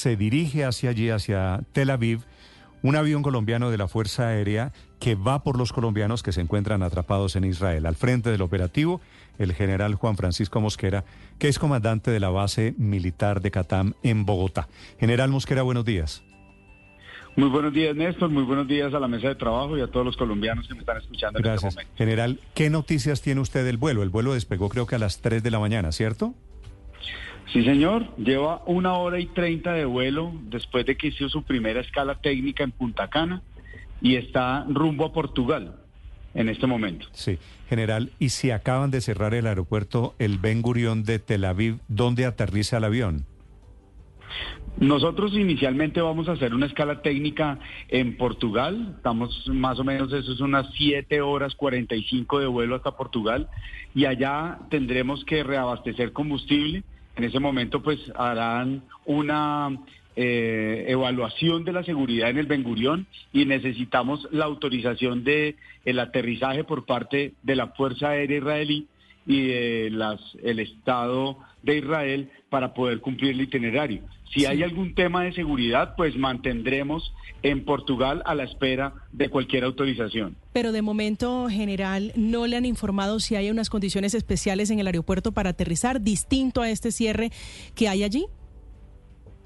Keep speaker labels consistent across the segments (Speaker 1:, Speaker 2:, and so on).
Speaker 1: se dirige hacia allí, hacia Tel Aviv, un avión colombiano de la Fuerza Aérea que va por los colombianos que se encuentran atrapados en Israel. Al frente del operativo, el general Juan Francisco Mosquera, que es comandante de la base militar de Catam en Bogotá. General Mosquera, buenos días.
Speaker 2: Muy buenos días, Néstor. Muy buenos días a la mesa de trabajo y a todos los colombianos que me están escuchando
Speaker 1: Gracias.
Speaker 2: en este momento.
Speaker 1: General, ¿qué noticias tiene usted del vuelo? El vuelo despegó creo que a las 3 de la mañana, ¿cierto?
Speaker 2: Sí, señor. Lleva una hora y treinta de vuelo después de que hizo su primera escala técnica en Punta Cana y está rumbo a Portugal en este momento.
Speaker 1: Sí, general, y si acaban de cerrar el aeropuerto el Ben Gurión de Tel Aviv, ¿dónde aterriza el avión?
Speaker 2: Nosotros inicialmente vamos a hacer una escala técnica en Portugal. Estamos más o menos, eso es unas 7 horas 45 de vuelo hasta Portugal. Y allá tendremos que reabastecer combustible. En ese momento, pues harán una eh, evaluación de la seguridad en el Ben Gurión y necesitamos la autorización de el aterrizaje por parte de la Fuerza Aérea Israelí y de las, el Estado de Israel para poder cumplir el itinerario. Si hay algún tema de seguridad, pues mantendremos en Portugal a la espera de cualquier autorización.
Speaker 3: Pero de momento, general, no le han informado si hay unas condiciones especiales en el aeropuerto para aterrizar, distinto a este cierre que hay allí.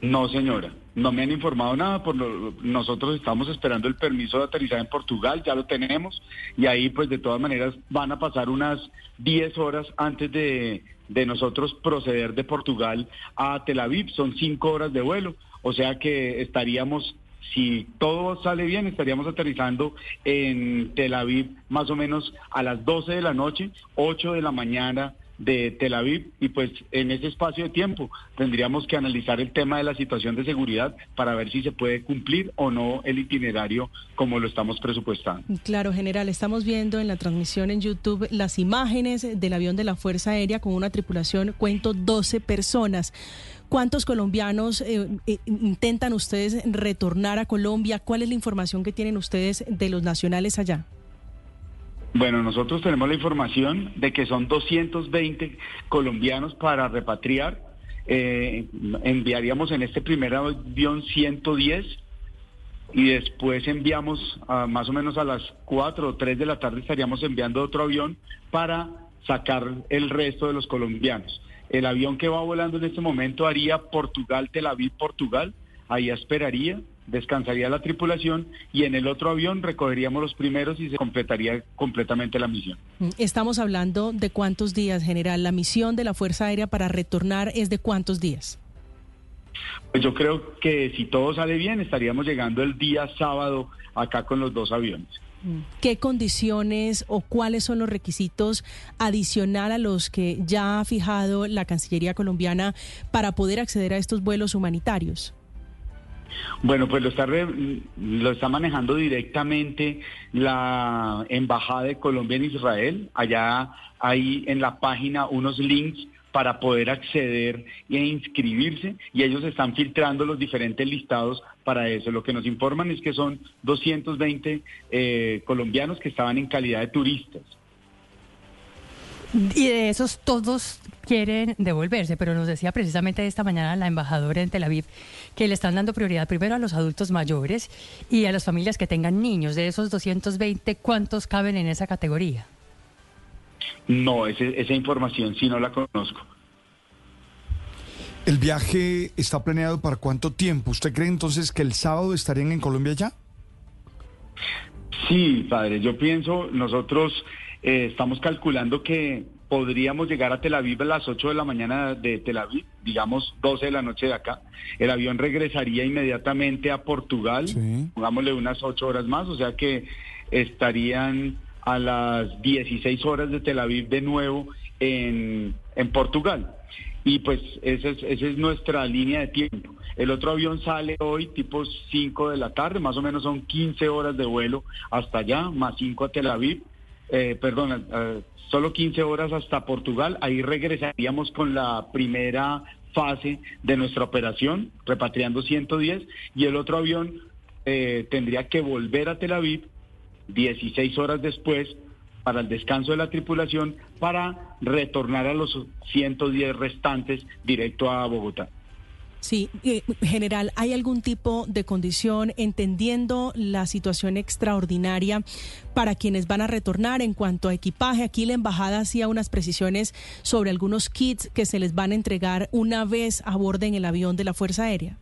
Speaker 2: No, señora, no me han informado nada. Por lo, nosotros estamos esperando el permiso de aterrizaje en Portugal, ya lo tenemos, y ahí pues de todas maneras van a pasar unas 10 horas antes de, de nosotros proceder de Portugal a Tel Aviv, son 5 horas de vuelo, o sea que estaríamos si todo sale bien, estaríamos aterrizando en Tel Aviv más o menos a las 12 de la noche, 8 de la mañana de Tel Aviv y pues en ese espacio de tiempo tendríamos que analizar el tema de la situación de seguridad para ver si se puede cumplir o no el itinerario como lo estamos presupuestando.
Speaker 3: Claro, general, estamos viendo en la transmisión en YouTube las imágenes del avión de la Fuerza Aérea con una tripulación, cuento 12 personas. ¿Cuántos colombianos eh, eh, intentan ustedes retornar a Colombia? ¿Cuál es la información que tienen ustedes de los nacionales allá?
Speaker 2: Bueno, nosotros tenemos la información de que son 220 colombianos para repatriar. Eh, enviaríamos en este primer avión 110 y después enviamos a, más o menos a las 4 o 3 de la tarde estaríamos enviando otro avión para sacar el resto de los colombianos. El avión que va volando en este momento haría Portugal, Tel Aviv, Portugal. Ahí esperaría descansaría la tripulación y en el otro avión recogeríamos los primeros y se completaría completamente la misión.
Speaker 3: Estamos hablando de cuántos días, general. La misión de la Fuerza Aérea para retornar es de cuántos días.
Speaker 2: Pues yo creo que si todo sale bien estaríamos llegando el día sábado acá con los dos aviones.
Speaker 3: ¿Qué condiciones o cuáles son los requisitos adicional a los que ya ha fijado la Cancillería colombiana para poder acceder a estos vuelos humanitarios?
Speaker 2: Bueno, pues lo está, lo está manejando directamente la Embajada de Colombia en Israel. Allá hay en la página unos links para poder acceder e inscribirse y ellos están filtrando los diferentes listados para eso. Lo que nos informan es que son 220 eh, colombianos que estaban en calidad de turistas.
Speaker 4: Y de esos todos quieren devolverse, pero nos decía precisamente esta mañana la embajadora en Tel Aviv que le están dando prioridad primero a los adultos mayores y a las familias que tengan niños. De esos 220, ¿cuántos caben en esa categoría?
Speaker 2: No, ese, esa información sí no la conozco.
Speaker 5: ¿El viaje está planeado para cuánto tiempo? ¿Usted cree entonces que el sábado estarían en Colombia ya?
Speaker 2: Sí, padre, yo pienso, nosotros eh, estamos calculando que podríamos llegar a Tel Aviv a las 8 de la mañana de Tel Aviv, digamos 12 de la noche de acá. El avión regresaría inmediatamente a Portugal,
Speaker 5: Sí.
Speaker 2: pongámosle unas 8 horas más, o sea que estarían a las 16 horas de Tel Aviv de nuevo en, en Portugal. Y pues esa es, esa es nuestra línea de tiempo. El otro avión sale hoy tipo 5 de la tarde, más o menos son 15 horas de vuelo hasta allá, más 5 a Tel Aviv. Eh, perdón, eh, solo 15 horas hasta Portugal. Ahí regresaríamos con la primera fase de nuestra operación, repatriando 110, y el otro avión eh, tendría que volver a Tel Aviv 16 horas después para el descanso de la tripulación para retornar a los 110 restantes directo a Bogotá.
Speaker 3: Sí, eh, general, ¿hay algún tipo de condición, entendiendo la situación extraordinaria para quienes van a retornar en cuanto a equipaje? Aquí la embajada hacía unas precisiones sobre algunos kits que se les van a entregar una vez aborden el avión de la Fuerza Aérea.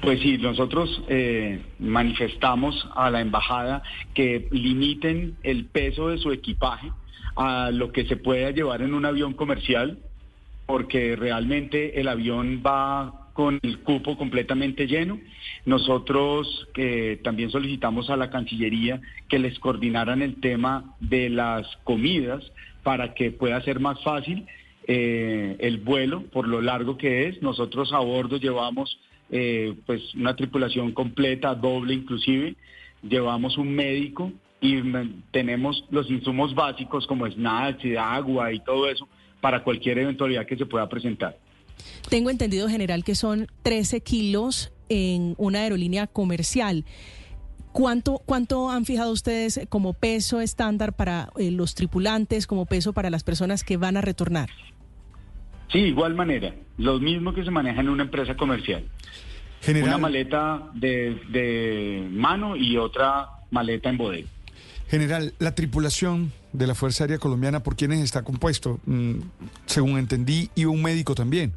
Speaker 2: Pues sí, nosotros eh, manifestamos a la embajada que limiten el peso de su equipaje a lo que se pueda llevar en un avión comercial porque realmente el avión va con el cupo completamente lleno. Nosotros que también solicitamos a la Cancillería que les coordinaran el tema de las comidas para que pueda ser más fácil eh, el vuelo por lo largo que es. Nosotros a bordo llevamos eh, pues una tripulación completa, doble inclusive. Llevamos un médico y tenemos los insumos básicos como snacks y agua y todo eso para cualquier eventualidad que se pueda presentar.
Speaker 3: Tengo entendido, general, que son 13 kilos en una aerolínea comercial. ¿Cuánto, ¿Cuánto han fijado ustedes como peso estándar para eh, los tripulantes, como peso para las personas que van a retornar?
Speaker 2: Sí, igual manera, lo mismo que se maneja en una empresa comercial. Una maleta de, de mano y otra maleta en bodega.
Speaker 5: General, la tripulación de la Fuerza Aérea Colombiana, ¿por quiénes está compuesto? Mm, según entendí, y un médico también.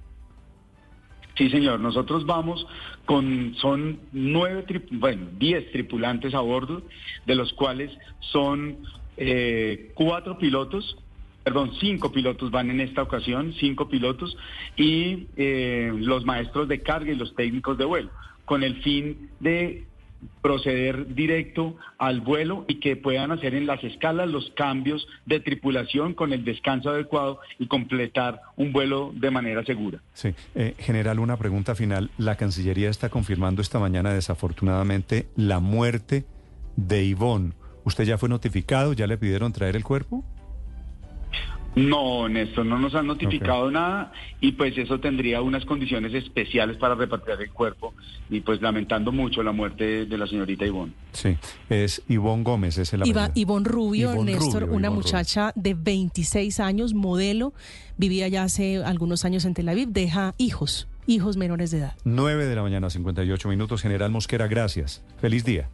Speaker 2: Sí, señor. Nosotros vamos con, son nueve, bueno, diez tripulantes a bordo, de los cuales son eh, cuatro pilotos, perdón, cinco pilotos van en esta ocasión, cinco pilotos, y eh, los maestros de carga y los técnicos de vuelo, con el fin de proceder directo al vuelo y que puedan hacer en las escalas los cambios de tripulación con el descanso adecuado y completar un vuelo de manera segura.
Speaker 1: Sí, eh, general, una pregunta final. La Cancillería está confirmando esta mañana desafortunadamente la muerte de Ivonne. ¿Usted ya fue notificado? ¿Ya le pidieron traer el cuerpo?
Speaker 2: No, Néstor, no nos han notificado nada y pues eso tendría unas condiciones especiales para repatriar el cuerpo y pues lamentando mucho la muerte de la señorita Ivonne.
Speaker 1: Sí, es Ivonne Gómez, es el
Speaker 3: Iba, Ivonne Rubio, Néstor, una muchacha de 26 años, modelo, vivía ya hace algunos años en Tel Aviv, deja hijos, hijos menores de edad.
Speaker 1: 9 de la mañana, 58 minutos. General Mosquera, gracias. Feliz día.